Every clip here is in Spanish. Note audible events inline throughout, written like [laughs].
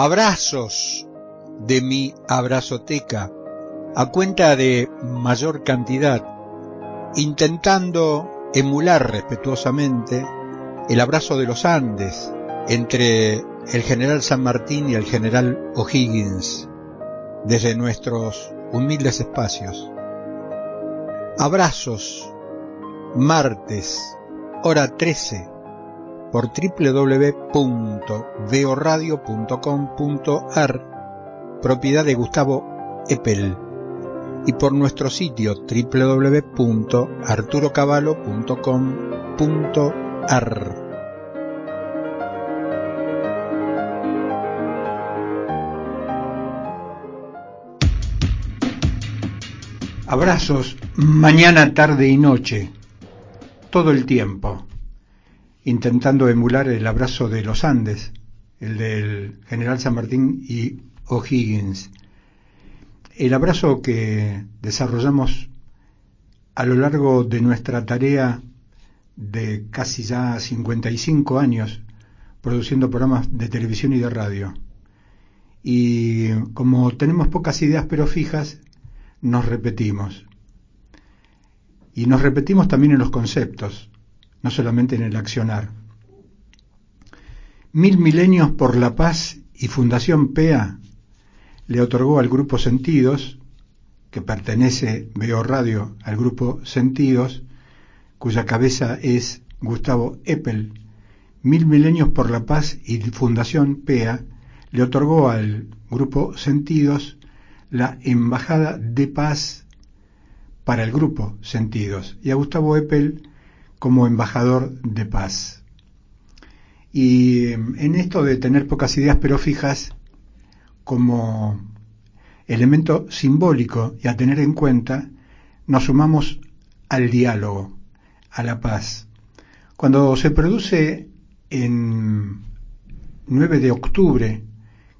Abrazos de mi abrazoteca a cuenta de mayor cantidad, intentando emular respetuosamente el abrazo de los Andes entre el general San Martín y el general O'Higgins desde nuestros humildes espacios. Abrazos, martes, hora 13, por www.veoradio.com.ar, propiedad de Gustavo Eppel, y por nuestro sitio www.arturocavalo.com.ar. Abrazos mañana, tarde y noche, todo el tiempo, intentando emular el abrazo de los Andes, el del general San Martín y O'Higgins. El abrazo que desarrollamos a lo largo de nuestra tarea de casi ya 55 años produciendo programas de televisión y de radio. Y como tenemos pocas ideas pero fijas, nos repetimos. Y nos repetimos también en los conceptos, no solamente en el accionar. Mil Milenios por la Paz y Fundación PEA le otorgó al Grupo Sentidos, que pertenece, veo radio, al Grupo Sentidos, cuya cabeza es Gustavo Eppel, Mil Milenios por la Paz y Fundación PEA le otorgó al Grupo Sentidos la Embajada de Paz para el grupo Sentidos y a Gustavo Eppel como embajador de paz. Y en esto de tener pocas ideas pero fijas, como elemento simbólico y a tener en cuenta, nos sumamos al diálogo, a la paz. Cuando se produce en 9 de octubre,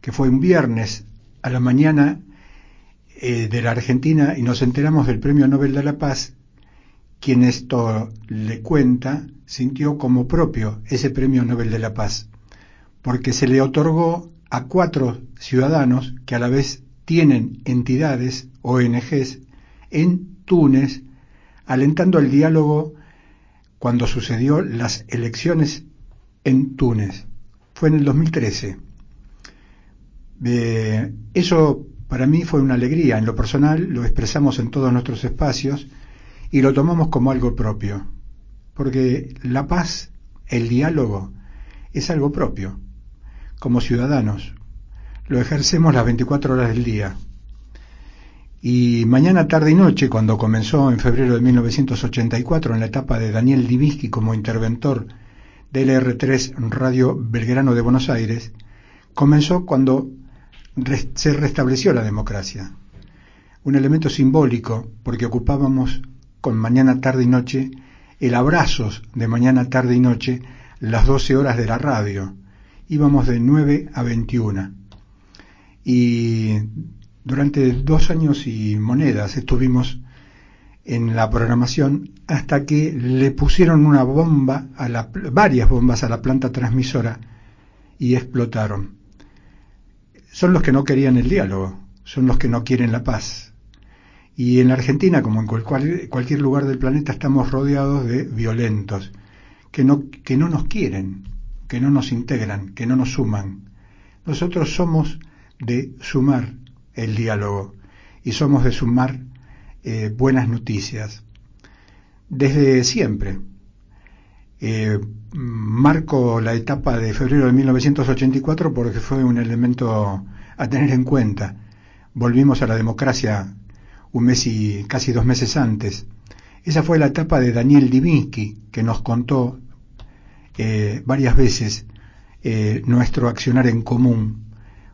que fue un viernes a la mañana, eh, de la Argentina y nos enteramos del Premio Nobel de la Paz, quien esto le cuenta sintió como propio ese Premio Nobel de la Paz, porque se le otorgó a cuatro ciudadanos que a la vez tienen entidades, ONGs, en Túnez, alentando el diálogo cuando sucedió las elecciones en Túnez. Fue en el 2013. Eh, eso para mí fue una alegría. En lo personal lo expresamos en todos nuestros espacios y lo tomamos como algo propio. Porque la paz, el diálogo, es algo propio. Como ciudadanos, lo ejercemos las 24 horas del día. Y mañana, tarde y noche, cuando comenzó en febrero de 1984 en la etapa de Daniel Divinsky como interventor del R3 Radio Belgrano de Buenos Aires, comenzó cuando se restableció la democracia. Un elemento simbólico porque ocupábamos con mañana, tarde y noche el abrazos de mañana, tarde y noche las 12 horas de la radio. Íbamos de 9 a 21. Y durante dos años y monedas estuvimos en la programación hasta que le pusieron una bomba a la, varias bombas a la planta transmisora y explotaron son los que no querían el diálogo, son los que no quieren la paz. Y en la Argentina, como en cualquier lugar del planeta, estamos rodeados de violentos, que no, que no nos quieren, que no nos integran, que no nos suman. Nosotros somos de sumar el diálogo y somos de sumar eh, buenas noticias. Desde siempre. Eh, marco la etapa de febrero de 1984 porque fue un elemento a tener en cuenta. Volvimos a la democracia un mes y casi dos meses antes. Esa fue la etapa de Daniel Divinsky, que nos contó eh, varias veces eh, nuestro accionar en común,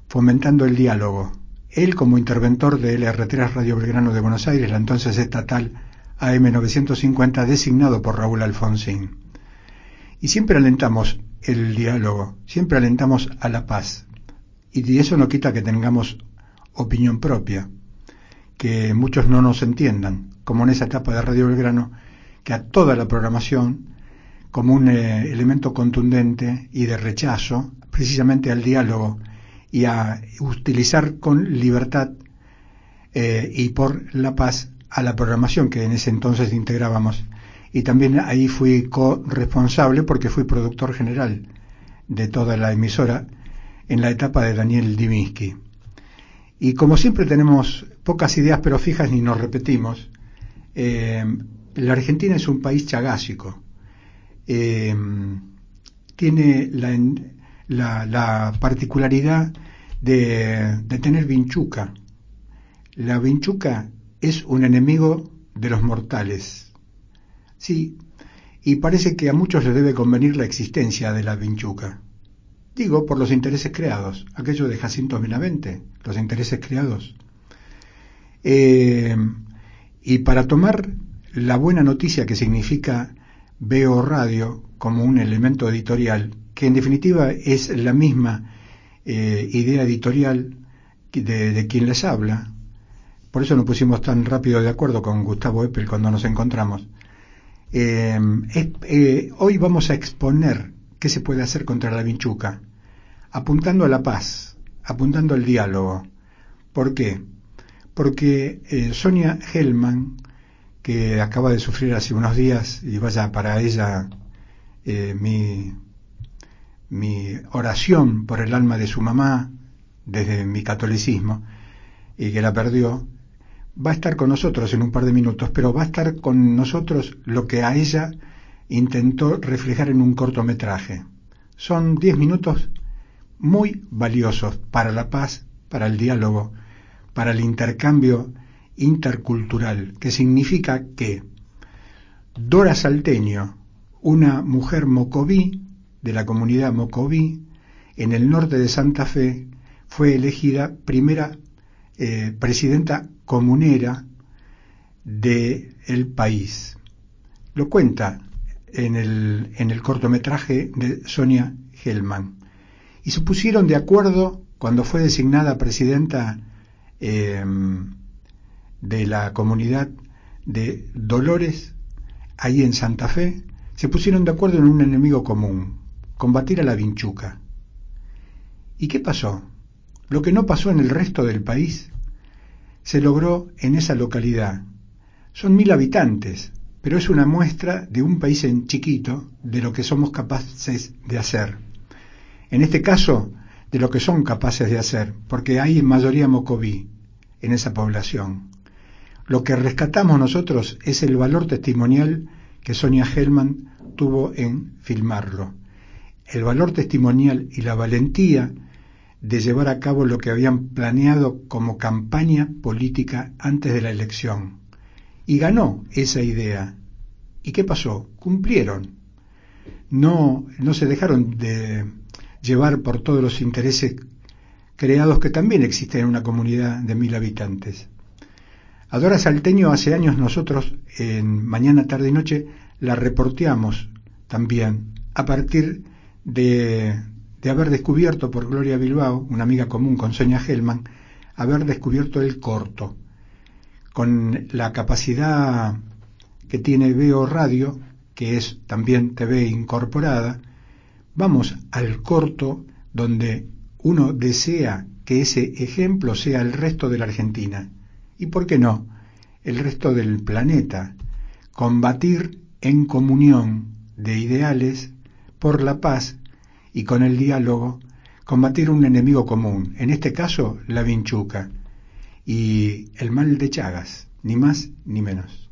fomentando el diálogo. Él como interventor de LR3 Radio Belgrano de Buenos Aires, la entonces estatal AM950, designado por Raúl Alfonsín. Y siempre alentamos el diálogo, siempre alentamos a la paz. Y eso no quita que tengamos opinión propia, que muchos no nos entiendan, como en esa etapa de Radio Belgrano, que a toda la programación, como un eh, elemento contundente y de rechazo, precisamente al diálogo y a utilizar con libertad eh, y por la paz a la programación que en ese entonces integrábamos. Y también ahí fui corresponsable porque fui productor general de toda la emisora en la etapa de Daniel Divinsky. Y como siempre tenemos pocas ideas pero fijas ni nos repetimos, eh, la Argentina es un país chagásico. Eh, tiene la, particularidad de, de, tener vinchuca. La vinchuca es un enemigo de los mortales. Sí, y parece que a muchos les debe convenir la existencia de la vinchuca. Digo, por los intereses creados, aquello de Jacinto Benavente, los intereses creados. Eh, y para tomar la buena noticia que significa Veo Radio como un elemento editorial, que en definitiva es la misma eh, idea editorial de, quien les habla, por eso nos pusimos tan rápido de acuerdo con Gustavo Eppel cuando nos encontramos. Eh, hoy vamos a exponer qué se puede hacer contra la vinchuca, apuntando a la paz, apuntando al diálogo. ¿Por qué? Porque Sonia Hellman que acaba de sufrir hace unos días y vaya para ella eh, mi, mi oración por el alma de su mamá desde mi catolicismo y que la perdió, va a estar con nosotros en un par de minutos, pero va a estar con nosotros lo que a ella intentó reflejar en un cortometraje. Son diez minutos muy valiosos para la paz, para el diálogo, para el intercambio intercultural, que significa que Dora Salteño, una mujer mocoví de la comunidad mocoví en el norte de Santa Fe, fue elegida primera eh, presidenta comunera del el país. Lo cuenta en el, en el cortometraje de Sonia Hellman. Y se pusieron de acuerdo cuando fue designada presidenta eh, de la comunidad de Dolores, ahí en Santa Fe, se pusieron de acuerdo en un enemigo común, combatir a la vinchuca. ¿Y qué pasó? Lo que no pasó en el resto del país se logró en esa localidad. Son mil habitantes, pero es una muestra de un país en chiquito de lo que somos capaces de hacer. En este caso, de lo que son capaces de hacer, porque hay mayoría mocoví en esa población. Lo que rescatamos nosotros es el valor testimonial que Sonia Hellman tuvo en filmarlo. El valor testimonial y la valentía de llevar a cabo lo que habían planeado como campaña política antes de la elección. Y ganó esa idea. ¿Y qué pasó? Cumplieron. No, no se dejaron de llevar por todos los intereses creados que también existen en una comunidad de mil habitantes. Adora Salteño hace años nosotros en Mañana, Tarde y Noche la reporteamos también a partir de, de haber descubierto por Gloria Bilbao, una amiga común con Sonia Hellman, haber descubierto el corto, con la capacidad que tiene Veo Radio, que es también TV incorporada, vamos al corto donde uno desea que ese ejemplo sea el resto de la Argentina y, ¿por qué no?, el resto del planeta, combatir en comunión de ideales por la paz y con el diálogo, combatir un enemigo común, en este caso la vinchuca, y el mal de Chagas, ni más ni menos.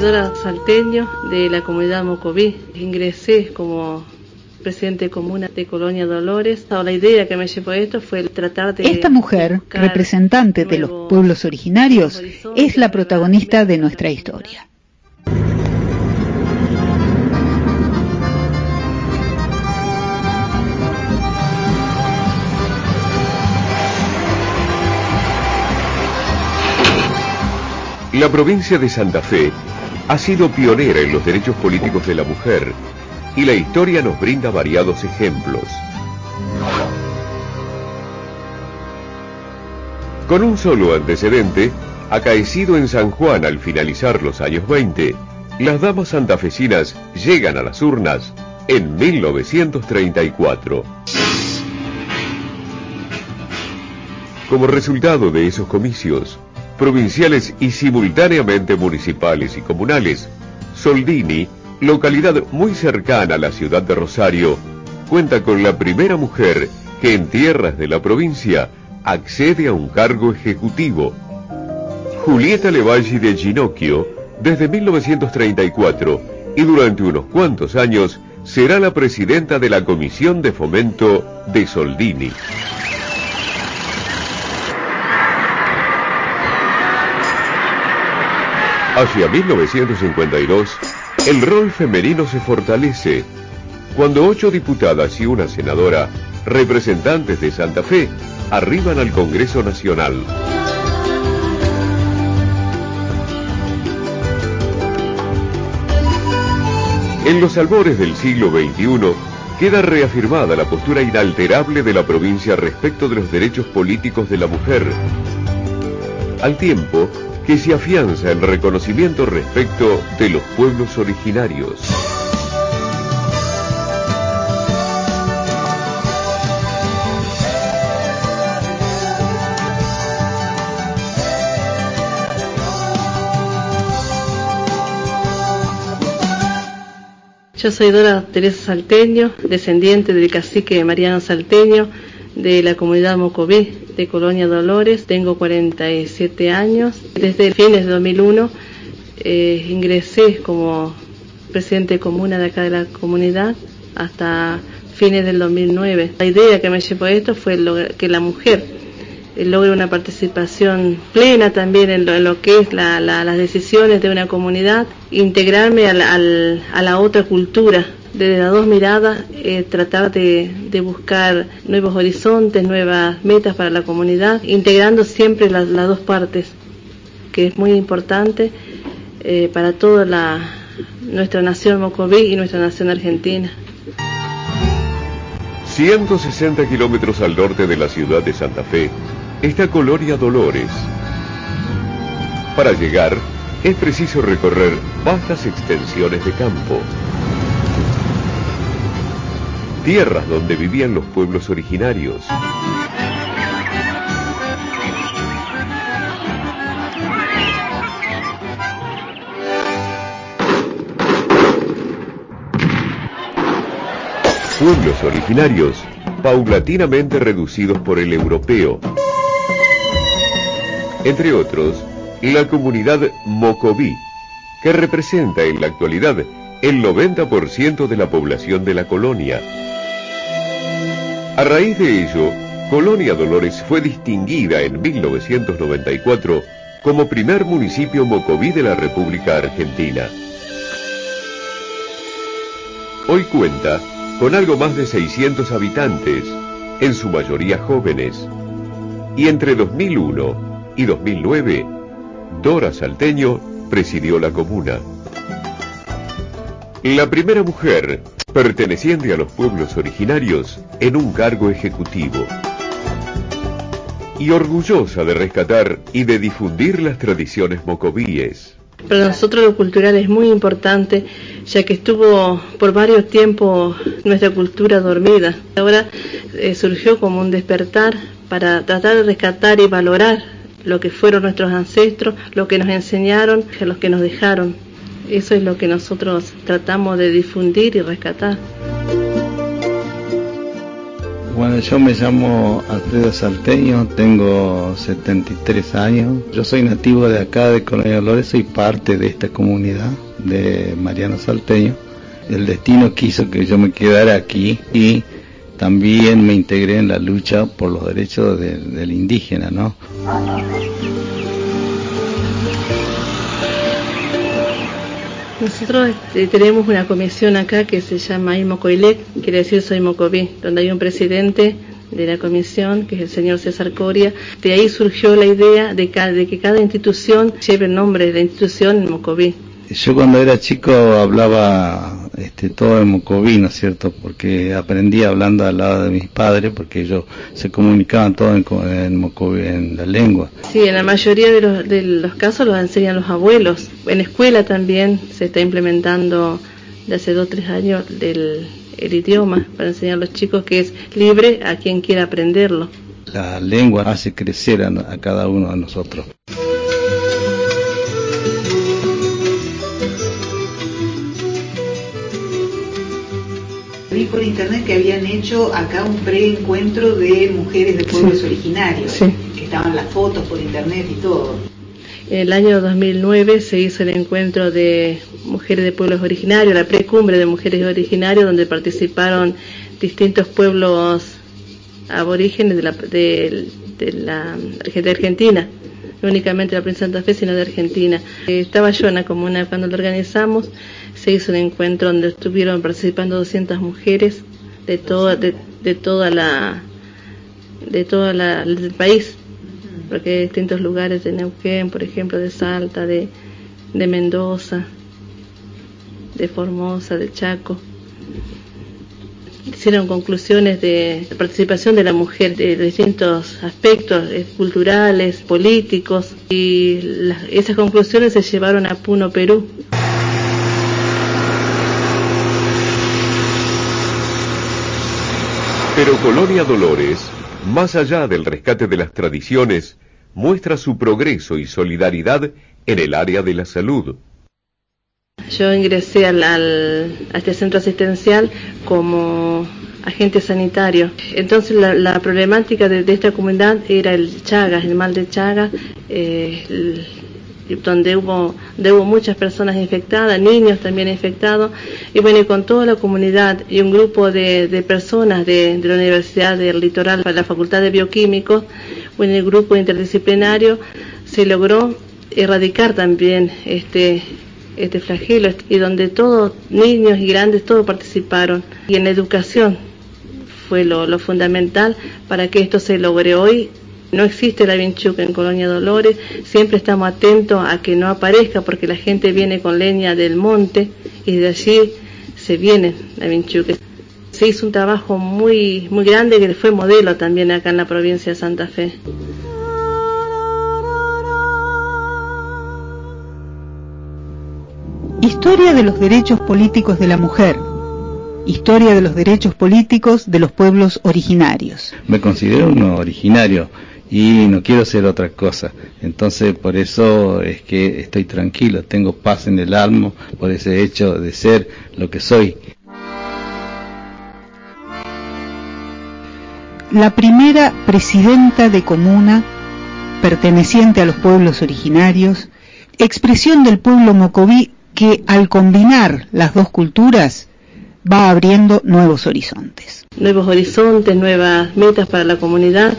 Salteño de la comunidad Mocoví. Ingresé como presidente de comuna de Colonia Dolores. La idea que me llevó a esto fue tratar de... Esta mujer, representante de los pueblos originarios, es la protagonista de nuestra historia. La provincia de Santa Fe ha sido pionera en los derechos políticos de la mujer y la historia nos brinda variados ejemplos. Con un solo antecedente, acaecido en San Juan al finalizar los años 20, las damas santafesinas llegan a las urnas en 1934. Como resultado de esos comicios, provinciales y simultáneamente municipales y comunales, Soldini, localidad muy cercana a la ciudad de Rosario, cuenta con la primera mujer que en tierras de la provincia accede a un cargo ejecutivo. Julieta Levalli de Ginocchio, desde 1934 y durante unos cuantos años, será la presidenta de la Comisión de Fomento de Soldini. Hacia 1952, el rol femenino se fortalece cuando ocho diputadas y una senadora, representantes de Santa Fe, arriban al Congreso Nacional. En los albores del siglo XXI queda reafirmada la postura inalterable de la provincia respecto de los derechos políticos de la mujer, al tiempo que se afianza el reconocimiento respecto de los pueblos originarios. Yo soy Dora Teresa Salteño, descendiente del cacique Mariano Salteño de la comunidad Mocoví de Colonia Dolores. Tengo 47 años. Desde fines de 2001 eh, ingresé como presidente de comuna de acá de la comunidad hasta fines del 2009. La idea que me llevó a esto fue que la mujer logre una participación plena también en lo, que es las decisiones de una comunidad, integrarme a la, otra cultura, desde las dos miradas, eh, tratar de, buscar nuevos horizontes, nuevas metas para la comunidad, integrando siempre las, dos partes, que es muy importante eh, para toda la, nuestra nación mocoví y nuestra nación argentina. 160 kilómetros al norte de la ciudad de Santa Fe, está Colonia Dolores. Para llegar, es preciso recorrer vastas extensiones de campo. Tierras donde vivían los pueblos originarios. Pueblos originarios paulatinamente reducidos por el europeo entre otros, la comunidad Mocoví, que representa en la actualidad el 90% de la población de la colonia. A raíz de ello, Colonia Dolores fue distinguida en 1994 como primer municipio mocoví de la República Argentina. Hoy cuenta con algo más de 600 habitantes, en su mayoría jóvenes, y entre 2001 y 2009, Dora Salteño presidió la comuna. La primera mujer perteneciente a los pueblos originarios en un cargo ejecutivo. Y orgullosa de rescatar y de difundir las tradiciones mocovíes. Para nosotros lo cultural es muy importante, ya que estuvo por varios tiempos nuestra cultura dormida. Ahora eh, surgió como un despertar para tratar de rescatar y valorar lo que fueron nuestros ancestros, lo que nos enseñaron, lo que nos dejaron. Eso es lo que nosotros tratamos de difundir y rescatar. Bueno, yo me llamo Alfredo Salteño, tengo 73 años. Yo soy nativo de acá, de Colonia Dolores, soy parte de esta comunidad de Mariano Salteño. El destino quiso que yo me quedara aquí y también me integré en la lucha por los derechos del indígena, ¿no? Nosotros este, tenemos una comisión acá que se llama Imocoilec, quiere decir Soy Mocoví, donde hay un presidente de la comisión, que es el señor César Coria. De ahí surgió la idea de, de que cada institución lleve el nombre de la institución Mocoví. Yo cuando era chico hablaba este, todo en mocovino, ¿cierto? Porque aprendí hablando al lado de mis padres, porque ellos se comunicaban todo en, en, en la lengua. Sí, en la mayoría de los, de los casos los enseñan los abuelos. En escuela también se está implementando de hace dos o tres años del, el idioma para enseñar a los chicos que es libre a quien quiera aprenderlo. La lengua hace crecer a, a cada uno de nosotros. Por internet que habían hecho acá un preencuentro de mujeres de pueblos Sí. originarios, Sí. que estaban las fotos por internet y todo. En el año 2009 se hizo el encuentro de mujeres de pueblos originarios, la precumbre de mujeres originarias, donde participaron distintos pueblos aborígenes de la, de, de la de Argentina, no únicamente de la provincia de Santa Fe, sino de Argentina. Eh, Estaba yo en la comuna cuando lo organizamos, se hizo un encuentro donde estuvieron participando 200 mujeres de, toda de, de toda la de todo el país porque hay distintos lugares de Neuquén, por ejemplo, de Salta, de, de Mendoza, de Formosa, de Chaco. Hicieron conclusiones de participación de la mujer de distintos aspectos eh, culturales, políticos, y esas conclusiones se llevaron a Puno, Perú. Pero Colonia Dolores, más allá del rescate de las tradiciones, muestra su progreso y solidaridad en el área de la salud. Yo ingresé al, al- a este centro asistencial como agente sanitario. Entonces la, problemática de, esta comunidad era el Chagas, el mal de Chagas, eh, donde hubo, donde hubo muchas personas infectadas, niños también infectados, y bueno, con toda la comunidad y un grupo de, de personas de, de la Universidad del Litoral, la Facultad de Bioquímicos, bueno, el grupo interdisciplinario se logró erradicar también este este flagelo y donde todos, niños y grandes, todos participaron. Y en la educación fue lo, fundamental para que esto se logre hoy. No existe la vinchuca en Colonia Dolores, siempre estamos atentos a que no aparezca porque la gente viene con leña del monte y de allí se viene la vinchuca. Se hizo un trabajo muy, muy grande que fue modelo también acá en la provincia de Santa Fe. Historia de los derechos políticos de la mujer. Historia de los derechos políticos de los pueblos originarios. Me considero un originario y no quiero ser otra cosa. Entonces por eso es que estoy tranquilo, tengo paz en el alma por ese hecho de ser lo que soy. La primera presidenta de comuna perteneciente a los pueblos originarios, expresión del pueblo mocoví que al combinar las dos culturas va abriendo nuevos horizontes. nuevos horizontes, nuevas metas para la comunidad,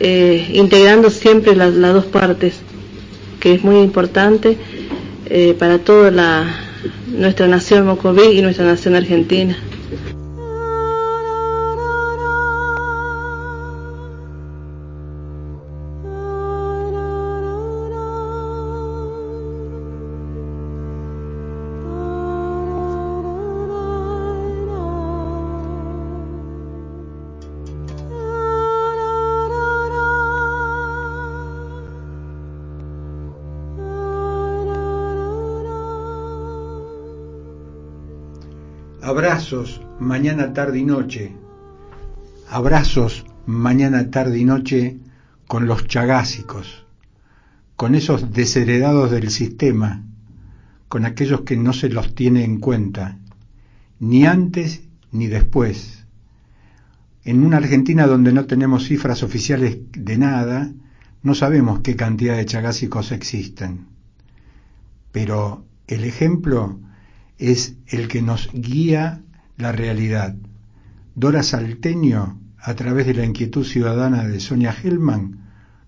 eh, integrando siempre las, dos partes, que es muy importante eh, para toda la, nuestra nación mocoví y nuestra nación argentina. Abrazos mañana, tarde y noche. Abrazos mañana, tarde y noche con los chagásicos, con esos desheredados del sistema, con aquellos que no se los tiene en cuenta, ni antes ni después. En una Argentina donde no tenemos cifras oficiales de nada, no sabemos qué cantidad de chagásicos existen. Pero el ejemplo es el que nos guía la realidad. Dora Salteño, a través de la inquietud ciudadana de Sonia Hellman,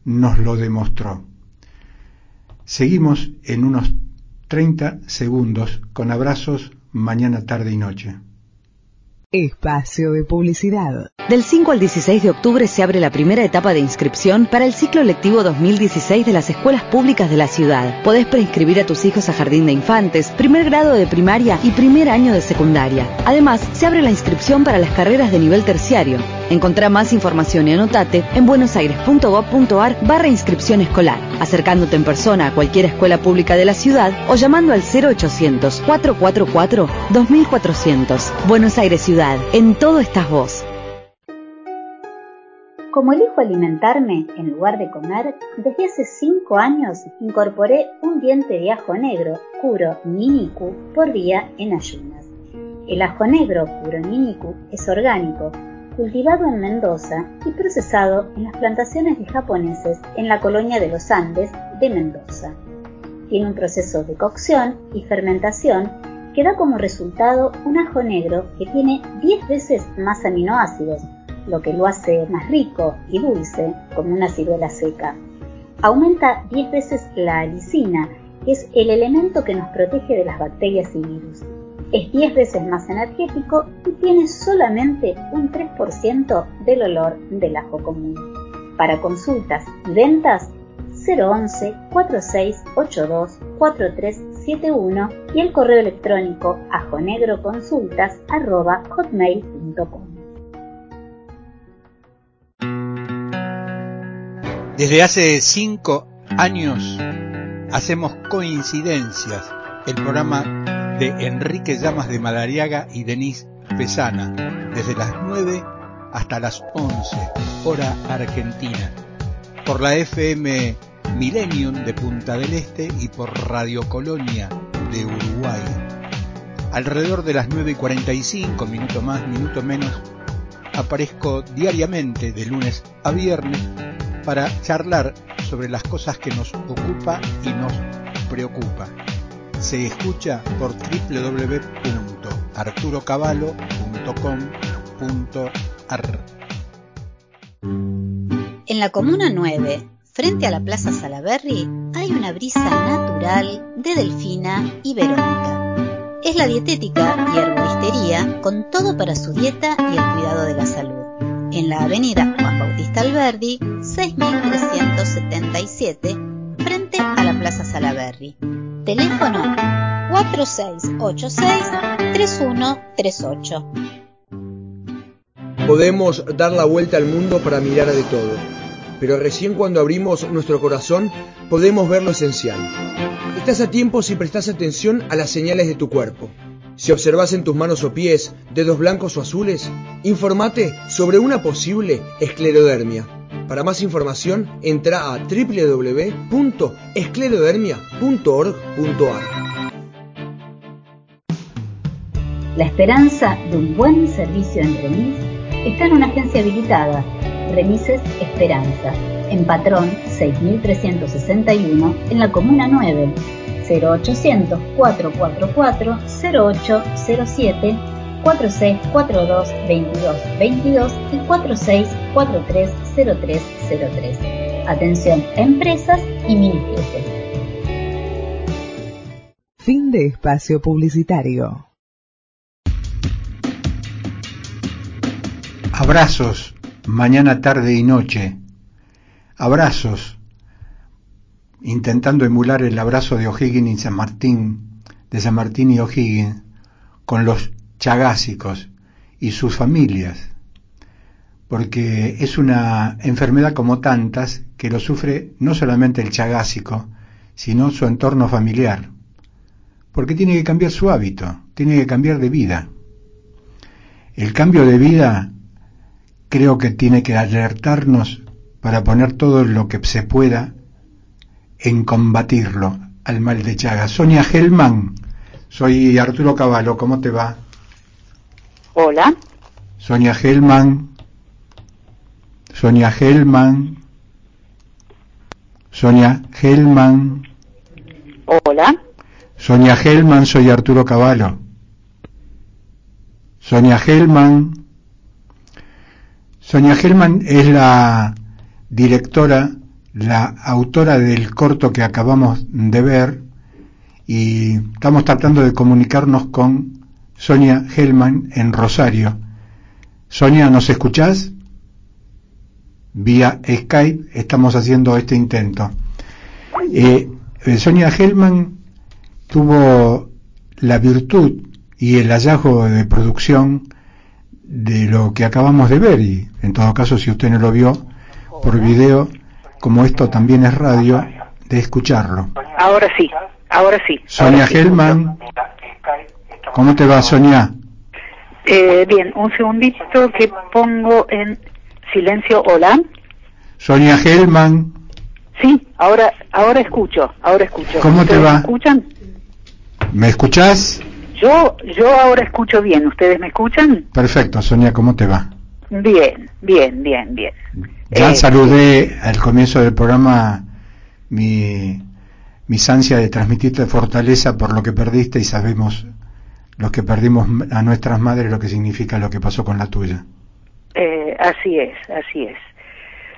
nos lo demostró. Seguimos en unos 30 segundos con abrazos mañana, tarde y noche. Espacio de publicidad. Del 5 al 16 de octubre se abre la primera etapa de inscripción para el ciclo lectivo 2016 de las escuelas públicas de la ciudad. Podés preinscribir a tus hijos a jardín de infantes, primer grado de primaria y primer año de secundaria. Además, se abre la inscripción para las carreras de nivel terciario. Encontrá más información y anotate en buenosaires.gov.ar barra inscripción escolar, acercándote en persona a cualquier escuela pública de la ciudad o llamando al 0800 444 2400. Buenos Aires Ciudad, en todo estás vos. Como elijo alimentarme en lugar de comer, desde hace 5 años incorporé un diente de ajo negro, Curo Niniku, por día en ayunas. El ajo negro Curo Niniku es orgánico, cultivado en Mendoza y procesado en las plantaciones de japoneses en la colonia de los Andes de Mendoza. Tiene un proceso de cocción y fermentación que da como resultado un ajo negro que tiene 10 veces más aminoácidos, lo que lo hace más rico y dulce como una ciruela seca. Aumenta 10 veces la alicina, que es el elemento que nos protege de las bacterias y virus. Es 10 veces más energético y tiene solamente un 3% del olor del ajo común. Para consultas y ventas, 011 4682 4371 y el correo electrónico ajonegroconsultas.hotmail.com. Desde hace cinco años hacemos coincidencias, el programa de Enrique Llamas de Madariaga y Denise Pesana, desde las 9 hasta las 11, hora argentina, por la FM Millennium de Punta del Este y por Radio Colonia de Uruguay. Alrededor de las 9 y 45, minuto más, minuto menos, aparezco diariamente de lunes a viernes para charlar sobre las cosas que nos ocupa y nos preocupa. Se escucha por www.arturocavallo.com.ar. En la Comuna 9, frente a la Plaza Salaberry, hay una brisa natural de Delfina y Verónica. Es la dietética y herboristería con todo para su dieta y el cuidado de la salud. En la avenida Juan Bautista Alberdi, 6377, frente a la Plaza. Teléfono 4686-3138. Podemos dar la vuelta al mundo para mirar de todo, pero recién cuando abrimos nuestro corazón podemos ver lo esencial. Estás a tiempo si prestas atención a las señales de tu cuerpo. Si observas en tus manos o pies dedos blancos o azules, informate sobre una posible esclerodermia. Para más información, entra a www.esclerodermia.org.ar. La esperanza de un buen servicio en remis está en una agencia habilitada, Remises Esperanza, en Patrón 6361, en la Comuna 9, 0800 444 0807 4642 2222 y 46430303. Atención empresas y mini Fin de espacio publicitario. Abrazos, mañana, tarde y noche. Abrazos, intentando emular el abrazo de O'Higgins y San Martín, de San Martín y O'Higgins, con los chagásicos y sus familias, porque es una enfermedad como tantas que lo sufre no solamente el chagásico, sino su entorno familiar, porque tiene que cambiar su hábito, tiene que cambiar de vida. El cambio de vida creo que tiene que alertarnos para poner todo lo que se pueda en combatirlo al mal de Chagas. Sonia Gelman, soy Arturo Cavallo, ¿cómo te va? Hola. Sonia Gelman. Sonia Gelman. Sonia Gelman. Hola. Sonia Gelman, soy Arturo Cavallo. Sonia Gelman. Sonia Gelman es la directora, la autora del corto que acabamos de ver y estamos tratando de comunicarnos con Sonia Hellman en Rosario. Sonia, ¿nos escuchás? Vía Skype estamos haciendo este intento. Eh, eh, Sonia Hellman tuvo la virtud y el hallazgo de producción de lo que acabamos de ver y en todo caso si usted no lo vio por video como esto también es radio de escucharlo ahora sí ahora sí Sonia Hellman ¿cómo te va Sonia? Eh, bien un segundito que pongo en silencio hola Sonia Hellman sí ahora ahora escucho ahora escucho ¿cómo te va? ¿me escuchan? ¿me escuchás? Yo, yo ahora escucho bien. ¿Ustedes me escuchan? Perfecto, Sonia, ¿cómo te va? Bien, bien, bien, bien. Ya Eh, saludé al comienzo del programa mi, mis ansias de transmitirte fortaleza por lo que perdiste y sabemos los que perdimos a nuestras madres lo que significa lo que pasó con la tuya. Eh, así es, así es.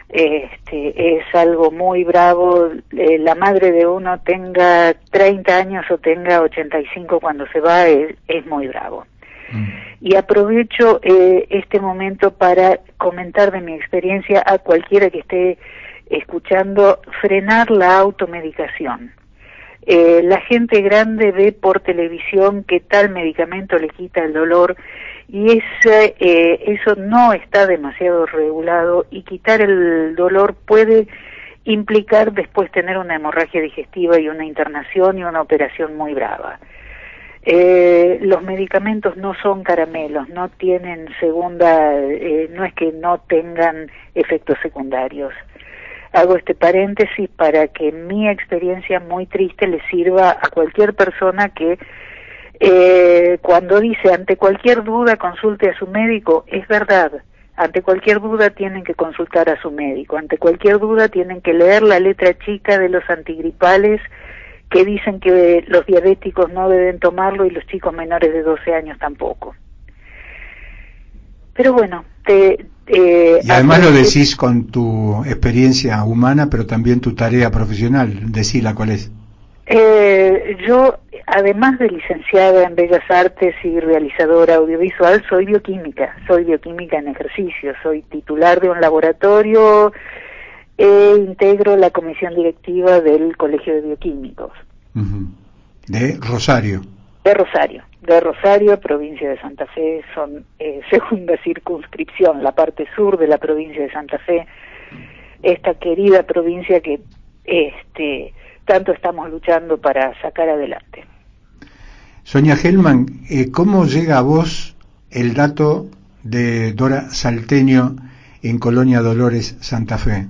Este, es algo muy bravo. Eh, la madre de uno tenga 30 años o tenga 85 cuando se va, es, es muy bravo. Y aprovecho eh, este momento para comentar de mi experiencia a cualquiera que esté escuchando, frenar la automedicación. Eh, la gente grande ve por televisión que tal medicamento le quita el dolor y ese, eh, eso no está demasiado regulado y quitar el dolor puede implicar después tener una hemorragia digestiva y una internación y una operación muy brava. Eh, los medicamentos no son caramelos, no tienen segunda, eh, no es que no tengan efectos secundarios. Hago este paréntesis para que mi experiencia muy triste le sirva a cualquier persona que eh, cuando dice ante cualquier duda consulte a su médico, es verdad. Ante cualquier duda tienen que consultar a su médico. Ante cualquier duda tienen que leer la letra chica de los antigripales que dicen que los diabéticos no deben tomarlo y los chicos menores de 12 años tampoco. Pero bueno, te, eh, Y además lo decís con tu experiencia humana, pero también tu tarea profesional. Decila cuál es. Eh, yo, además de licenciada en Bellas Artes y realizadora audiovisual, soy bioquímica, soy bioquímica en ejercicio, soy titular de un laboratorio e integro la comisión directiva del Colegio de Bioquímicos. De Rosario. de Rosario, de Rosario, provincia de Santa Fe, son eh, [laughs] segunda circunscripción, la parte sur de la provincia de Santa Fe, esta querida provincia que este tanto estamos luchando para sacar adelante. Sonia Hellman, eh, ¿cómo llega a vos el dato de Dora Salteño en Colonia Dolores, Santa Fe?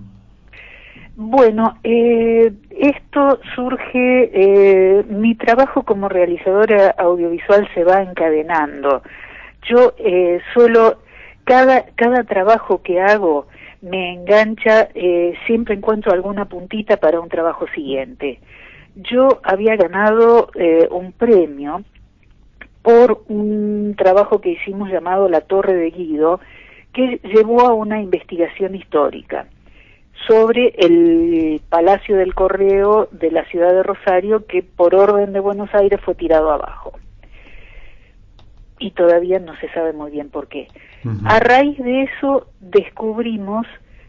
Bueno, eh, esto surge, eh, mi trabajo como realizadora audiovisual se va encadenando. Yo eh, suelo, cada, cada trabajo que hago me engancha, eh, siempre encuentro alguna puntita para un trabajo siguiente. Yo había ganado eh, un premio por un trabajo que hicimos llamado La Torre de Guido, que llevó a una investigación histórica sobre el Palacio del Correo de la ciudad de Rosario que por orden de Buenos Aires fue tirado abajo. Y todavía no se sabe muy bien por qué. A raíz de eso descubrimos,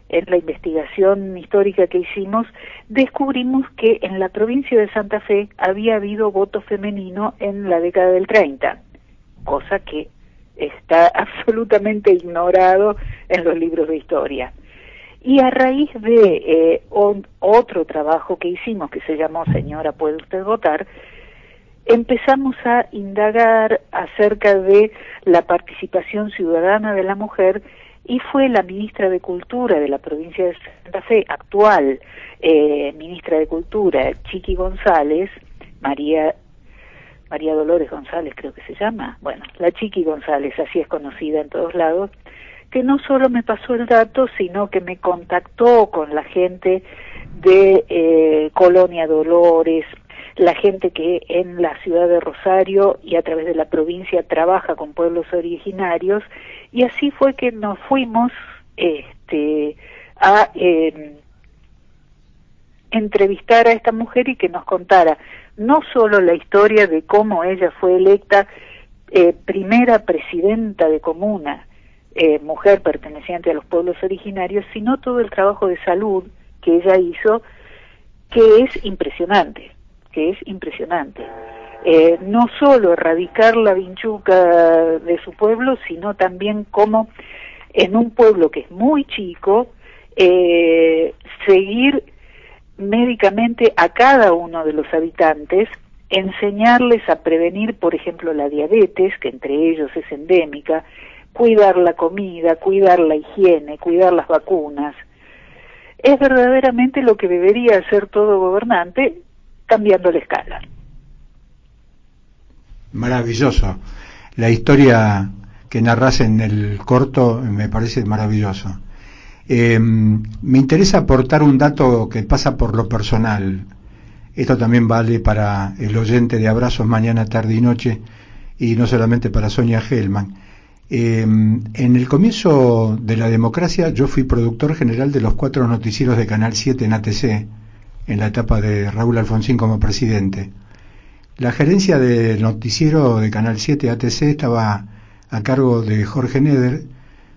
en la investigación histórica que hicimos, descubrimos que en la provincia de Santa Fe había habido voto femenino en la década del 30, cosa que está [laughs] absolutamente ignorado en los libros de historia. Y a raíz de eh, otro trabajo que hicimos que se llamó Señora, ¿puede usted votar? empezamos a indagar acerca de la participación ciudadana de la mujer y fue la ministra de Cultura de la provincia de Santa Fe, actual eh, ministra de Cultura, Chiqui González, María María Dolores González creo que se llama, bueno, la Chiqui González, así es conocida en todos lados, que no solo me pasó el dato, sino que me contactó con la gente de eh, Colonia Dolores, la gente que en la ciudad de Rosario y a través de la provincia trabaja con pueblos originarios, y así fue que nos fuimos este, a eh, entrevistar a esta mujer y que nos contara no solo la historia de cómo ella fue electa eh, primera presidenta de comuna, eh, mujer perteneciente a los pueblos originarios, sino todo el trabajo de salud que ella hizo, que es impresionante, que es impresionante. Eh, no solo erradicar la vinchuca de su pueblo, sino también cómo en un pueblo que es muy chico, eh, seguir médicamente a cada uno de los habitantes, enseñarles a prevenir, por ejemplo, la diabetes, que entre ellos es endémica, cuidar la comida, cuidar la higiene, cuidar las vacunas. Es verdaderamente lo que debería hacer todo gobernante cambiando la escala. Maravilloso. La historia que narras en el corto me parece maravilloso. Eh, me interesa aportar un dato que pasa por lo personal. Esto también vale para el oyente de Abrazos mañana, tarde y noche, y no solamente para Sonia Hellman. Eh, en el comienzo de la democracia yo fui productor general de los cuatro noticieros de Canal 7 en ATC, en la etapa de Raúl Alfonsín como presidente. La gerencia del noticiero de Canal 7 ATC estaba a cargo de Jorge Neder,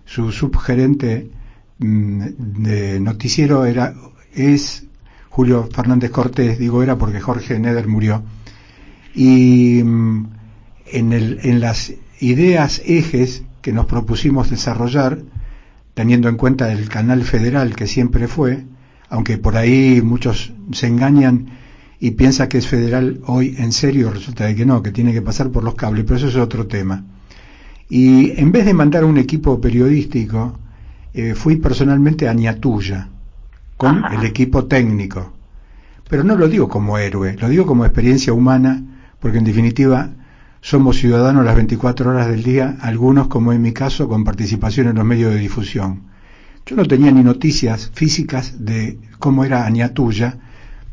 su subgerente mm, de noticiero era es Julio Fernández Cortés, digo era porque Jorge Neder murió. Y mm, en, el, en las ideas ejes que nos propusimos desarrollar, teniendo en cuenta el canal federal que siempre fue, aunque por ahí muchos se engañan y piensan que es federal hoy en serio, resulta de que no, que tiene que pasar por los cables, pero eso es otro tema. Y en vez de mandar un equipo periodístico, eh, fui personalmente a Ñatuya con el equipo técnico. Pero no lo digo como héroe, lo digo como experiencia humana, porque en definitiva somos ciudadanos las 24 horas del día, algunos, como en mi caso, con participación en los medios de difusión. Yo no tenía ni noticias físicas de cómo era Añatuya,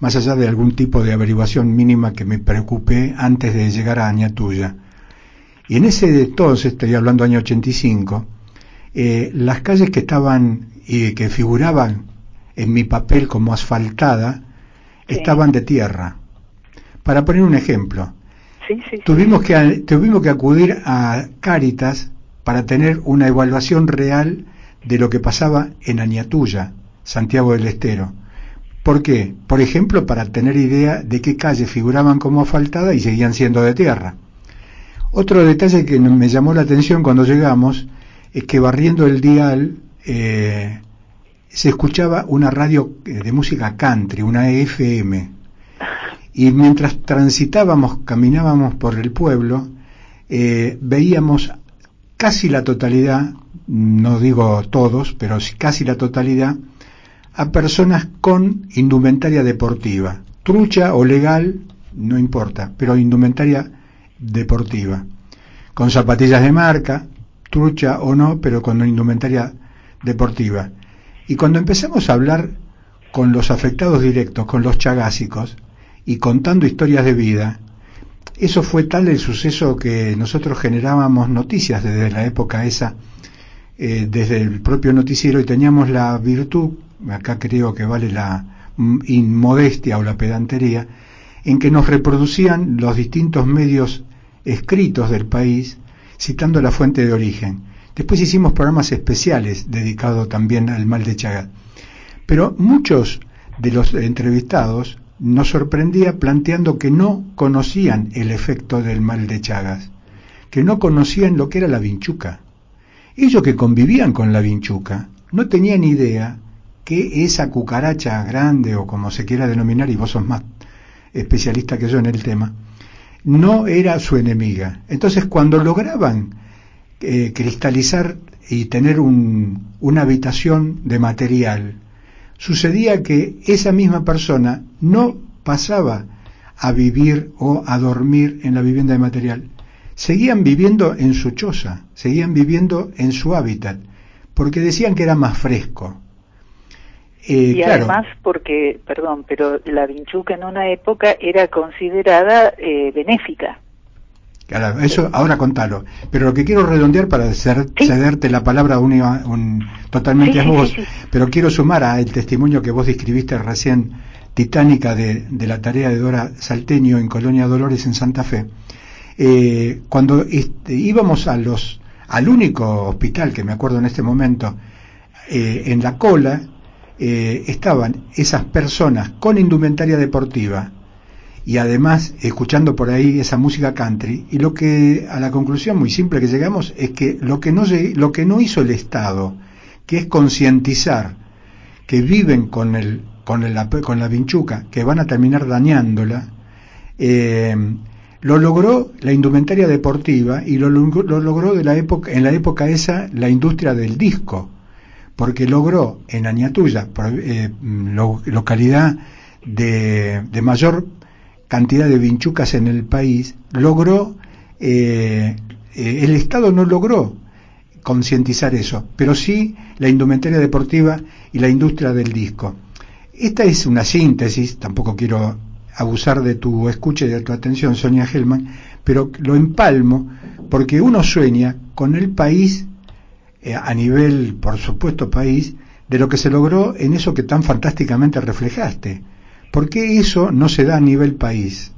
más allá de algún tipo de averiguación mínima que me preocupé antes de llegar a Añatuya. Y en ese entonces, estoy hablando año 85, eh, las calles que estaban y que figuraban en mi papel como asfaltada estaban de tierra. Para poner un ejemplo, tuvimos, que, tuvimos que acudir a Cáritas para tener una evaluación real de lo que pasaba en Añatuya, Santiago del Estero. ¿Por qué? Por ejemplo, para tener idea de qué calles figuraban como asfaltada y seguían siendo de tierra. Otro detalle que me llamó la atención cuando llegamos es que barriendo el dial eh, se escuchaba una radio eh, de música country, una FM. Y mientras transitábamos, caminábamos por el pueblo, eh, veíamos casi la totalidad, no digo todos, pero casi la totalidad, a personas con indumentaria deportiva, trucha o legal, no importa, pero indumentaria deportiva, con zapatillas de marca, trucha o no, pero con indumentaria deportiva. Y cuando empezamos a hablar con los afectados directos, con los chagásicos, y contando historias de vida, eso fue tal el suceso que nosotros generábamos noticias desde la época esa, eh, desde el propio noticiero, y teníamos la virtud, acá creo que vale la inmodestia o la pedantería, en que nos reproducían los distintos medios escritos del país citando la fuente de origen. Después hicimos programas especiales dedicados también al mal de Chagas. Pero muchos de los entrevistados nos sorprendía planteando que no conocían el efecto del mal de Chagas, que no conocían lo que era la vinchuca. Ellos que convivían con la vinchuca no tenían idea que esa cucaracha grande o como se quiera denominar, y vos sos más especialista que yo en el tema, no era su enemiga. Entonces cuando lograban eh, cristalizar y tener un, una habitación de material, sucedía que esa misma persona no pasaba a vivir o a dormir en la vivienda de material. Seguían viviendo en su choza, seguían viviendo en su hábitat, porque decían que era más fresco, eh, y además porque, perdón, pero la vinchuca en una época era considerada eh, benéfica. Eso ahora contalo. Pero lo que quiero redondear para cederte la palabra un, totalmente a vos, pero quiero sumar al testimonio que vos describiste recién, titánica de, de, la tarea de Dora Salteño en Colonia Dolores en Santa Fe, eh, cuando este, íbamos a los, al único hospital que me acuerdo en este momento, eh, en la cola eh, estaban esas personas con indumentaria deportiva y además escuchando por ahí esa música country y lo que a la conclusión muy simple que llegamos es que lo que no lo que no hizo el Estado que es concientizar que viven con el con, el, con la vinchuca que van a terminar dañándola eh, lo logró la indumentaria deportiva y lo, lo, logró de la época en la época esa la industria del disco porque logró en Añatuya eh, localidad de, de mayor cantidad de vinchucas en el país, logró, eh, eh, el Estado no logró concientizar eso, pero sí la indumentaria deportiva y la industria del disco. Esta es una síntesis, tampoco quiero abusar de tu escucha y de tu atención, Sonia Hellman, pero lo empalmo porque uno sueña con el país, eh, a nivel, por supuesto, país, de lo que se logró en eso que tan fantásticamente reflejaste, ¿Por qué eso no se da a nivel país,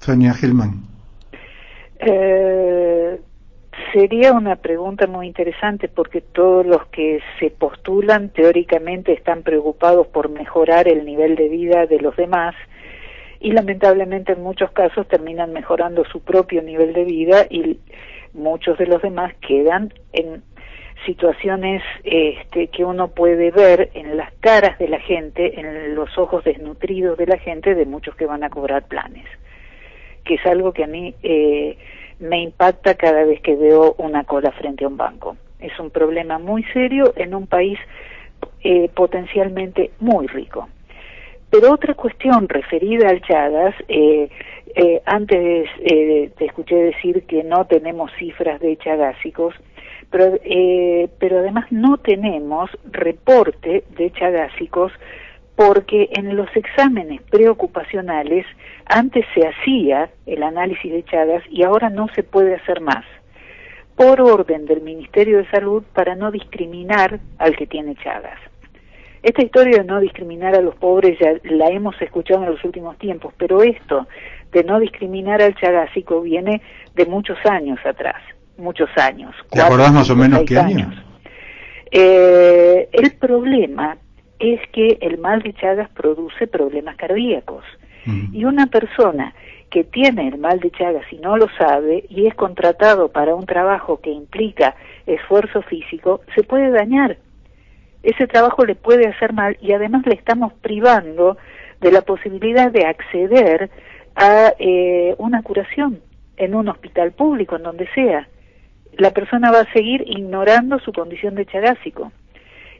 Sonia Gelman? Eh, sería una pregunta muy interesante porque todos los que se postulan teóricamente están preocupados por mejorar el nivel de vida de los demás y lamentablemente en muchos casos terminan mejorando su propio nivel de vida y muchos de los demás quedan en situaciones este, que uno puede ver en las caras de la gente, en los ojos desnutridos de la gente, de muchos que van a cobrar planes, que es algo que a mí eh, me impacta cada vez que veo una cola frente a un banco. Es un problema muy serio en un país eh, potencialmente muy rico. Pero otra cuestión referida al Chagas, eh, eh antes eh, te escuché decir que no tenemos cifras de chagásicos, pero, eh, pero además no tenemos reporte de chagásicos porque en los exámenes preocupacionales antes se hacía el análisis de Chagas y ahora no se puede hacer más, por orden del Ministerio de Salud para no discriminar al que tiene Chagas. Esta historia de no discriminar a los pobres ya la hemos escuchado en los últimos tiempos, pero esto de no discriminar al chagásico viene de muchos años atrás muchos años. ¿Te acordás más o menos qué años? Eh, el problema es que el mal de Chagas produce problemas cardíacos. Y una persona que tiene el mal de Chagas y no lo sabe y es contratado para un trabajo que implica esfuerzo físico, se puede dañar. Ese trabajo le puede hacer mal y además le estamos privando de la posibilidad de acceder a eh, una curación en un hospital público, en donde sea la persona va a seguir ignorando su condición de chagásico.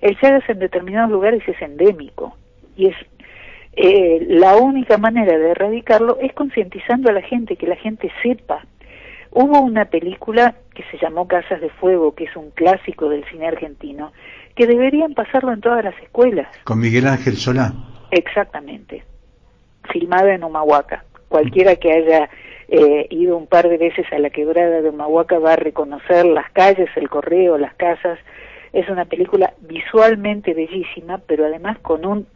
El chagas en determinados lugares es endémico y es eh, la única manera de erradicarlo es concientizando a la gente, que la gente sepa. Hubo una película que se llamó Casas de Fuego, que es un clásico del cine argentino, que deberían pasarlo en todas las escuelas. Con Miguel Ángel Solá. Exactamente. Filmada en Humahuaca. Cualquiera que haya eh, ido un par de veces a la quebrada de Humahuaca va a reconocer las calles, el correo, las casas. Es una película visualmente bellísima, pero además con un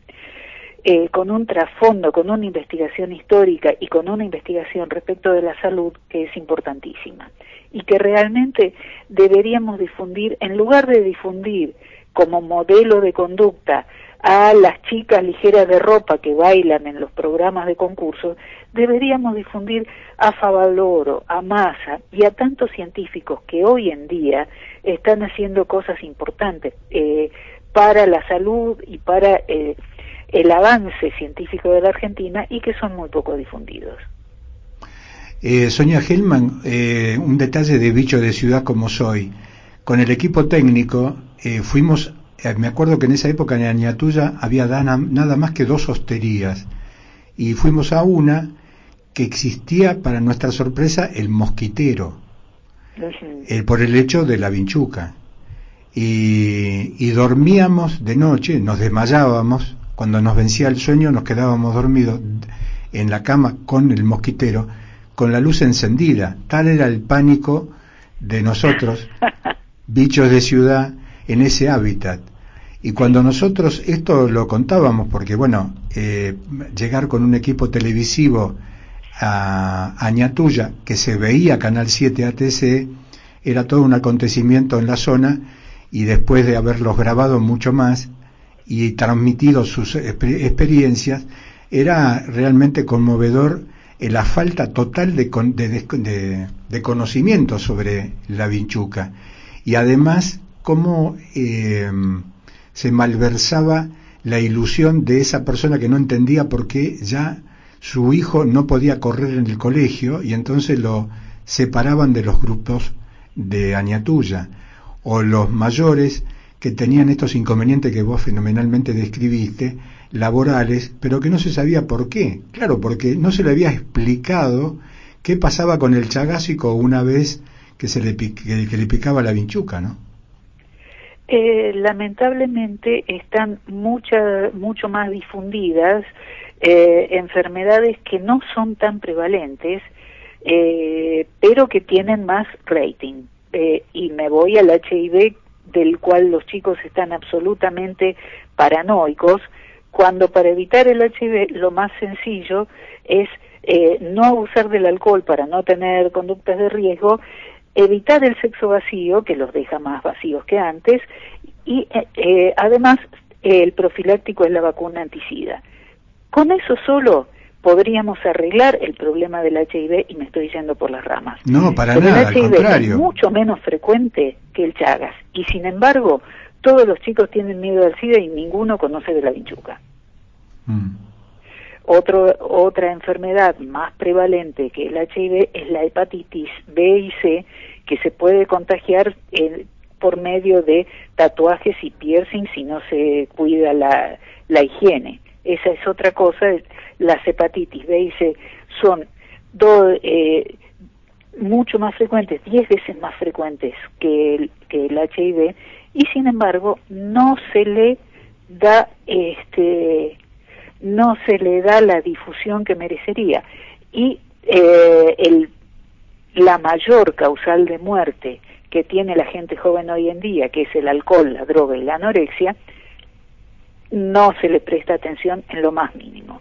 eh, con un trasfondo, con una investigación histórica y con una investigación respecto de la salud que es importantísima y que realmente deberíamos difundir, en lugar de difundir como modelo de conducta a las chicas ligeras de ropa que bailan en los programas de concursos, deberíamos difundir a Favaloro, a Massa y a tantos científicos que hoy en día están haciendo cosas importantes eh, para la salud y para eh, el avance científico de la Argentina y que son muy poco difundidos. Eh, Sonia Hellman, eh, un detalle de bicho de ciudad como soy. Con el equipo técnico eh, fuimos me acuerdo que en esa época en Añatuya había nada más que dos hosterías y fuimos a una que existía para nuestra sorpresa el mosquitero. El, por el hecho de la vinchuca. Y, y dormíamos de noche nos desmayábamos. Cuando nos vencía el sueño nos quedábamos dormidos en la cama con el mosquitero con la luz encendida. Tal era el pánico de nosotros [laughs] bichos de ciudad en ese hábitat. Y cuando nosotros esto lo contábamos, porque bueno, eh, llegar con un equipo televisivo a Añatuya, que se veía Canal 7 ATC, era todo un acontecimiento en la zona y después de haberlos grabado mucho más y transmitido sus experiencias, era realmente conmovedor la falta total de, de, de, conocimiento sobre la vinchuca. Y además cómo eh, se malversaba la ilusión de esa persona que no entendía por qué ya su hijo no podía correr en el colegio y entonces lo separaban de los grupos de Añatuya o los mayores que tenían estos inconvenientes que vos fenomenalmente describiste, laborales, pero que no se sabía por qué. Claro, porque no se le había explicado qué pasaba con el chagásico una vez que se le, que, le picaba la vinchuca, ¿no? Eh, lamentablemente están mucha, mucho más difundidas eh, enfermedades que no son tan prevalentes, eh, pero que tienen más rating. Eh, y me voy al HIV, del cual los chicos están absolutamente paranoicos, cuando para evitar el HIV lo más sencillo es eh, no abusar del alcohol para no tener conductas de riesgo, evitar el sexo vacío, que los deja más vacíos que antes, y además el profiláctico es la vacuna anticida. Con eso solo podríamos arreglar el problema del HIV y me estoy yendo por las ramas. No, para nada, el HIV al contrario. es mucho menos frecuente que el Chagas y sin embargo todos los chicos tienen miedo al SIDA y ninguno conoce de la vinchuca. Mm. Otro, otra enfermedad más prevalente que el HIV es la hepatitis B y C que se puede contagiar eh, por medio de tatuajes y piercing si no se cuida la, la higiene esa es otra cosa, las hepatitis B y C son eh, mucho más frecuentes, 10 veces más frecuentes que el, que el HIV, y sin embargo no se le da este no se le da la difusión que merecería. Y eh, el, la mayor causal de muerte que tiene la gente joven hoy en día, que es el alcohol, la droga y la anorexia, no se le presta atención en lo más mínimo.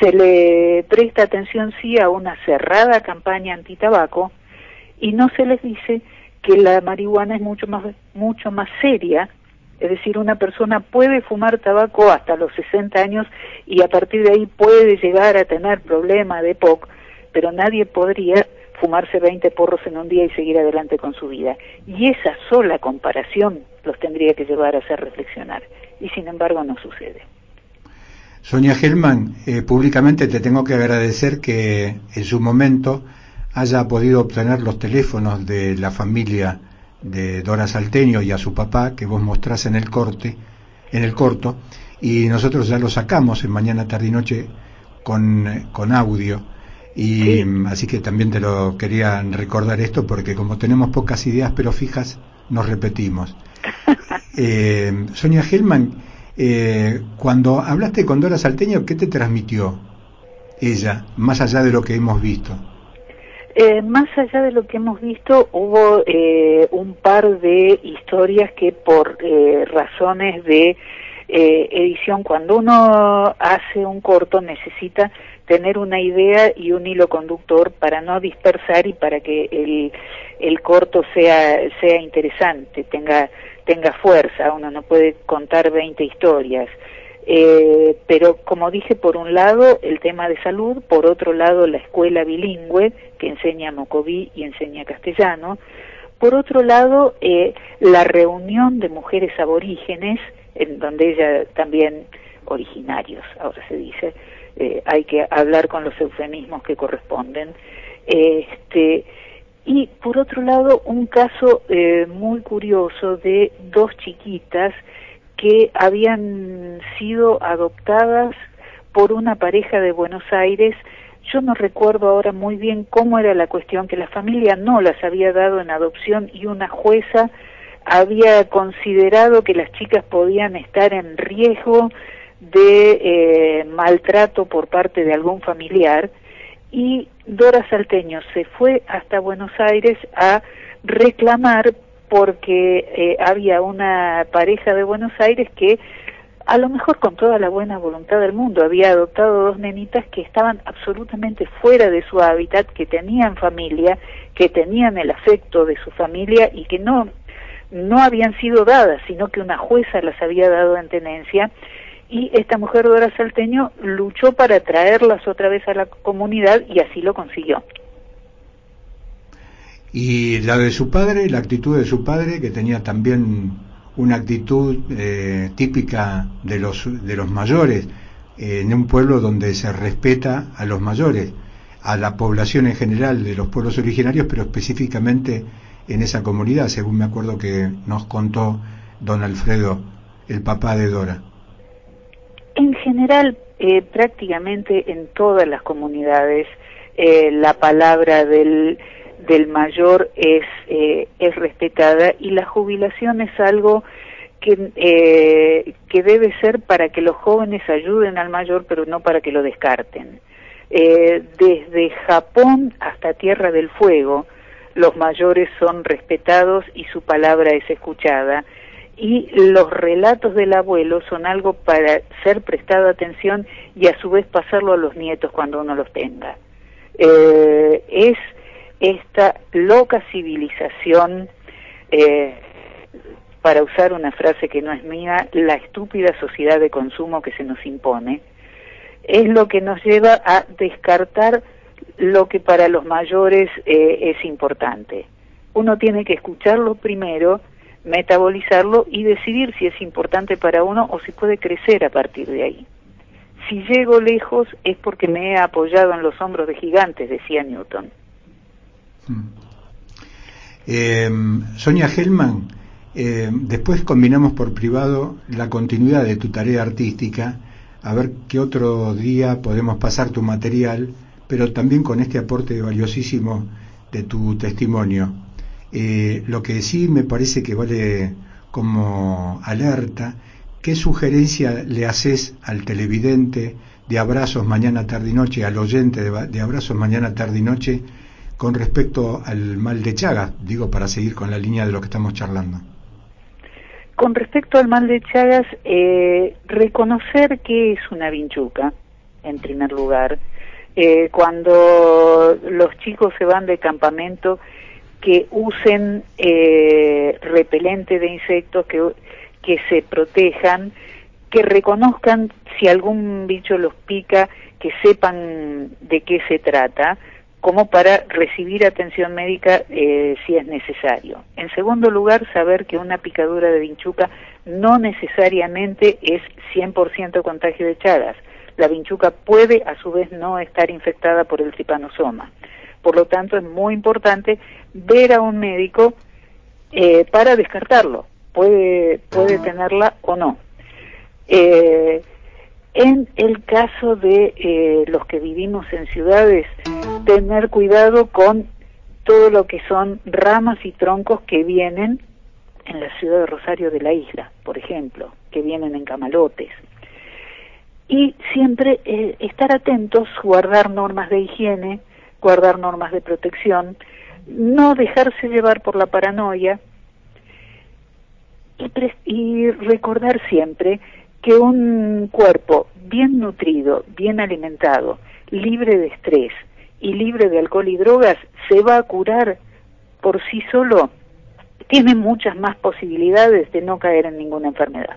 Se le presta atención sí a una cerrada campaña antitabaco y no se les dice que la marihuana es mucho más mucho más seria, es decir, una persona puede fumar tabaco hasta los 60 años y a partir de ahí puede llegar a tener problema de POC, pero nadie podría fumarse 20 porros en un día y seguir adelante con su vida. Y esa sola comparación los tendría que llevar a hacer reflexionar y sin embargo no sucede. Sonia Gelman, eh, públicamente te tengo que agradecer que en su momento haya podido obtener los teléfonos de la familia de Dora Salteño y a su papá que vos mostrás en el corte, en el corto, y nosotros ya lo sacamos en mañana, tarde y noche con, con audio. Y así que también te lo quería recordar esto porque como tenemos pocas ideas pero fijas, nos repetimos. [laughs] Eh, Sonia Gelman, eh, cuando hablaste con Dora Salteño, ¿qué te transmitió ella, más allá de lo que hemos visto? Eh, más allá de lo que hemos visto, hubo un par de historias que por razones de edición, cuando uno hace un corto necesita tener una idea y un hilo conductor para no dispersar y para que el, el corto sea, sea interesante, tenga tenga fuerza, uno no puede contar 20 historias. Eh, pero como dije, por un lado el tema de salud, por otro lado la escuela bilingüe que enseña mocoví y enseña castellano, por otro lado eh, la reunión de mujeres aborígenes, en donde ella también originarios, ahora se dice, eh, hay que hablar con los eufemismos que corresponden, este, y por otro lado, un caso eh, muy curioso de dos chiquitas que habían sido adoptadas por una pareja de Buenos Aires. Yo no recuerdo ahora muy bien cómo era la cuestión, que la familia no las había dado en adopción y una jueza había considerado que las chicas podían estar en riesgo de eh, maltrato por parte de algún familiar y Dora Salteño se fue hasta Buenos Aires a reclamar porque eh, había una pareja de Buenos Aires que a lo mejor con toda la buena voluntad del mundo, había adoptado dos nenitas que estaban absolutamente fuera de su hábitat, que tenían familia, que tenían el afecto de su familia y que no, no habían sido dadas, sino que una jueza las había dado en tenencia. Y esta mujer Dora Salteño luchó para traerlas otra vez a la comunidad y así lo consiguió. Y la de su padre, la actitud de su padre, que tenía también una actitud eh, típica de los, de los mayores, eh, en un pueblo donde se respeta a los mayores, a la población en general de los pueblos originarios, pero específicamente en esa comunidad, según me acuerdo que nos contó don Alfredo, el papá de Dora. En general, eh, prácticamente en todas las comunidades, la palabra del del mayor es, eh, es respetada y la jubilación es algo que, eh, debe ser para que los jóvenes ayuden al mayor, pero no para que lo descarten. Eh, desde Japón hasta Tierra del Fuego, los mayores son respetados y su palabra es escuchada. Y los relatos del abuelo son algo para ser prestado atención y a su vez pasarlo a los nietos cuando uno los tenga. es esta loca civilización, eh, para usar una frase que no es mía, la estúpida sociedad de consumo que se nos impone, es lo que nos lleva a descartar lo que para los mayores eh, es importante. Uno tiene que escucharlo primero, metabolizarlo y decidir si es importante para uno o si puede crecer a partir de ahí. Si llego lejos es porque me he apoyado en los hombros de gigantes, decía Newton. Eh, Sonia Hellman, eh, después combinamos por privado la continuidad de tu tarea artística, a ver qué otro día podemos pasar tu material, pero también con este aporte valiosísimo de tu testimonio. Eh, lo que sí me parece que vale como alerta, ¿qué sugerencia le haces al televidente de abrazos mañana, tarde y noche, al oyente de, de abrazos mañana, tarde y noche, con respecto al mal de Chagas, digo, para seguir con la línea de lo que estamos charlando? Con respecto al mal de Chagas, eh, reconocer que es una vinchuca, en primer lugar. Eh, cuando los chicos se van de campamento, que usen eh, repelente de insectos, que, se protejan, que reconozcan si algún bicho los pica, que sepan de qué se trata, como para recibir atención médica eh, si es necesario. En segundo lugar, saber que una picadura de vinchuca no necesariamente es 100% contagio de Chagas. La vinchuca puede a su vez no estar infectada por el tripanosoma. Por lo tanto, es muy importante ver a un médico eh, para descartarlo. Puede, puede tenerla o no. Eh, en el caso de eh, los que vivimos en ciudades, tener cuidado con todo lo que son ramas y troncos que vienen en la ciudad de Rosario de la isla, por ejemplo, que vienen en camalotes. Y siempre eh, estar atentos, guardar normas de higiene, guardar normas de protección, no dejarse llevar por la paranoia y, recordar siempre que un cuerpo bien nutrido, bien alimentado, libre de estrés y libre de alcohol y drogas se va a curar por sí solo, tiene muchas más posibilidades de no caer en ninguna enfermedad.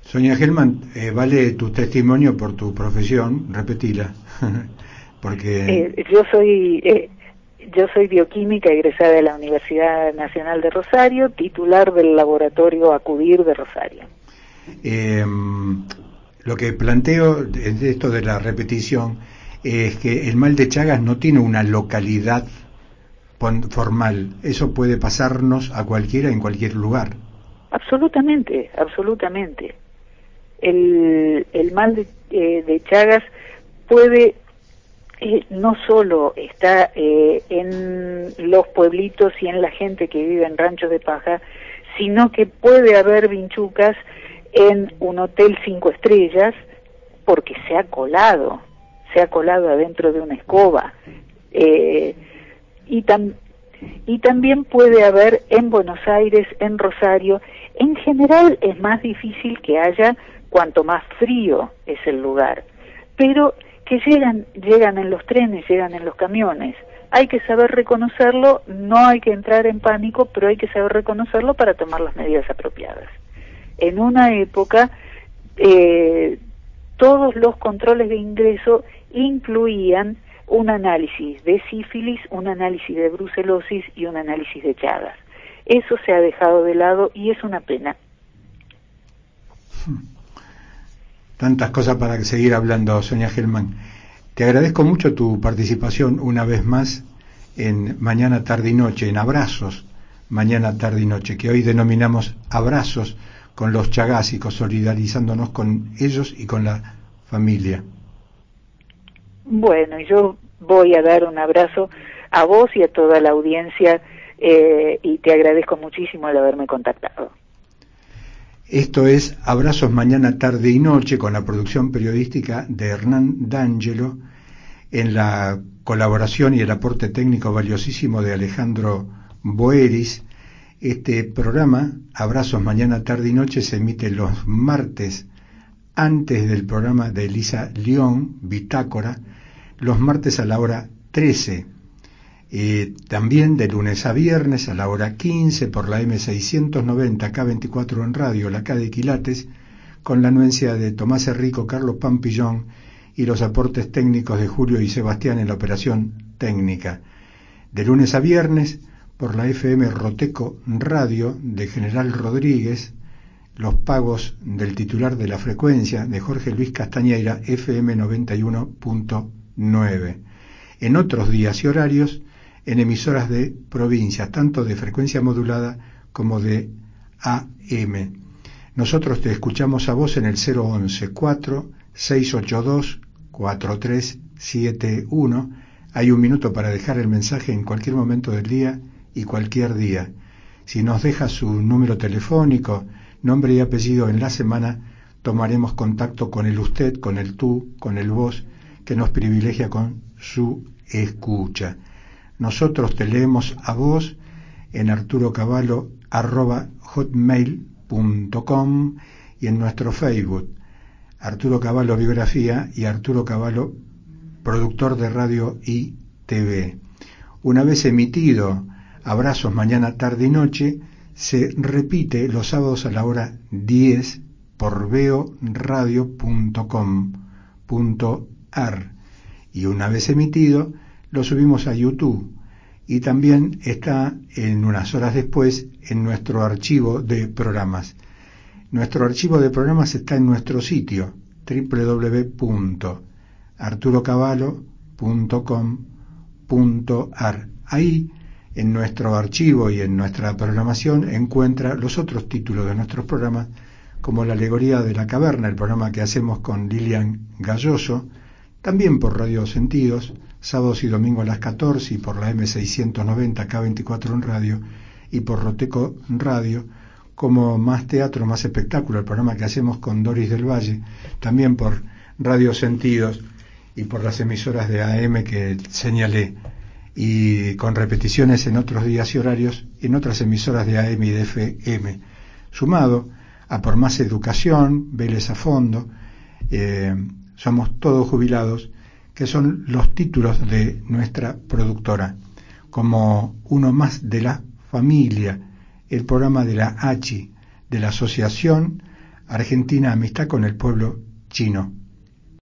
Sonia Gelman, eh, vale tu testimonio por tu profesión, repetila, [laughs] porque... Eh, yo soy... Eh, yo soy bioquímica egresada de la Universidad Nacional de Rosario, titular del laboratorio Acudir de Rosario. Eh, lo que planteo esto de la repetición es que el mal de Chagas no tiene una localidad formal. Eso puede pasarnos a cualquiera en cualquier lugar. Absolutamente, absolutamente. El, el mal de, eh, de Chagas puede eh, no solo está eh, en los pueblitos y en la gente que vive en ranchos de paja, sino que puede haber vinchucas en un hotel cinco estrellas porque se ha colado, se ha colado adentro de una escoba. Eh, y, y también puede haber en Buenos Aires, en Rosario. En general es más difícil que haya cuanto más frío es el lugar, pero que llegan, llegan en los trenes, llegan en los camiones. Hay que saber reconocerlo, no hay que entrar en pánico, pero hay que saber reconocerlo para tomar las medidas apropiadas. En una época, eh, todos los controles de ingreso incluían un análisis de sífilis, un análisis de brucelosis y un análisis de Chagas. Eso se ha dejado de lado y es una pena. Tantas cosas para seguir hablando, Sonia Gelman. Te agradezco mucho tu participación una vez más en Mañana, Tarde y Noche, en Abrazos, Mañana, Tarde y Noche, que hoy denominamos Abrazos con los chagásicos, solidarizándonos con ellos y con la familia. Bueno, yo voy a dar un abrazo a vos y a toda la audiencia eh, y te agradezco muchísimo el haberme contactado. Esto es Abrazos Mañana, Tarde y Noche con la producción periodística de Hernán D'Angelo en la colaboración y el aporte técnico valiosísimo de Alejandro Boeris. Este programa, Abrazos Mañana, Tarde y Noche, se emite los martes antes del programa de Elisa León, Bitácora, los martes a la hora 13. Eh, también de lunes a viernes a la hora 15 por la M690 K24 en radio, la K de Quilates, con la anuencia de Tomás Enrico, Carlos Pampillón y los aportes técnicos de Julio y Sebastián en la operación técnica. De lunes a viernes por la FM Roteco Radio de General Rodríguez, los pagos del titular de la frecuencia de Jorge Luis Castañeira, FM 91.9. En otros días y horarios, en emisoras de provincias, tanto de frecuencia modulada como de AM. Nosotros te escuchamos a vos en el 011 4 682 4371. Hay un minuto para dejar el mensaje en cualquier momento del día y cualquier día. Si nos deja su número telefónico, nombre y apellido en la semana, tomaremos contacto con el usted, con el tú, con el vos, que nos privilegia con su escucha. Nosotros te leemos a vos en arturocavallo.hotmail.com y en nuestro Facebook, Arturo Cavallo Biografía y Arturo Cavallo, productor de radio y TV. Una vez emitido Abrazos mañana, tarde y noche, se repite los sábados a la hora 10 por veoradio.com.ar y una vez emitido lo subimos a YouTube y también está en unas horas después en nuestro archivo de programas. Nuestro archivo de programas está en nuestro sitio www.arturocavallo.com.ar. Ahí, en nuestro archivo y en nuestra programación, encuentra los otros títulos de nuestros programas, como La Alegoría de la Caverna, el programa que hacemos con Lilian Galloso, también por Radio Sentidos, sábados y domingos a las 14 y por la M690 K24 en radio y por Roteco Radio, como Más Teatro, Más Espectáculo, el programa que hacemos con Doris del Valle, también por Radio Sentidos y por las emisoras de AM que señalé, y con repeticiones en otros días y horarios en otras emisoras de AM y de FM, sumado a por Más Educación, Vélez a Fondo, eh, somos todos jubilados que son los títulos de nuestra productora, como uno más de la familia, el programa de la ACHI, de la Asociación Argentina Amistad con el Pueblo Chino.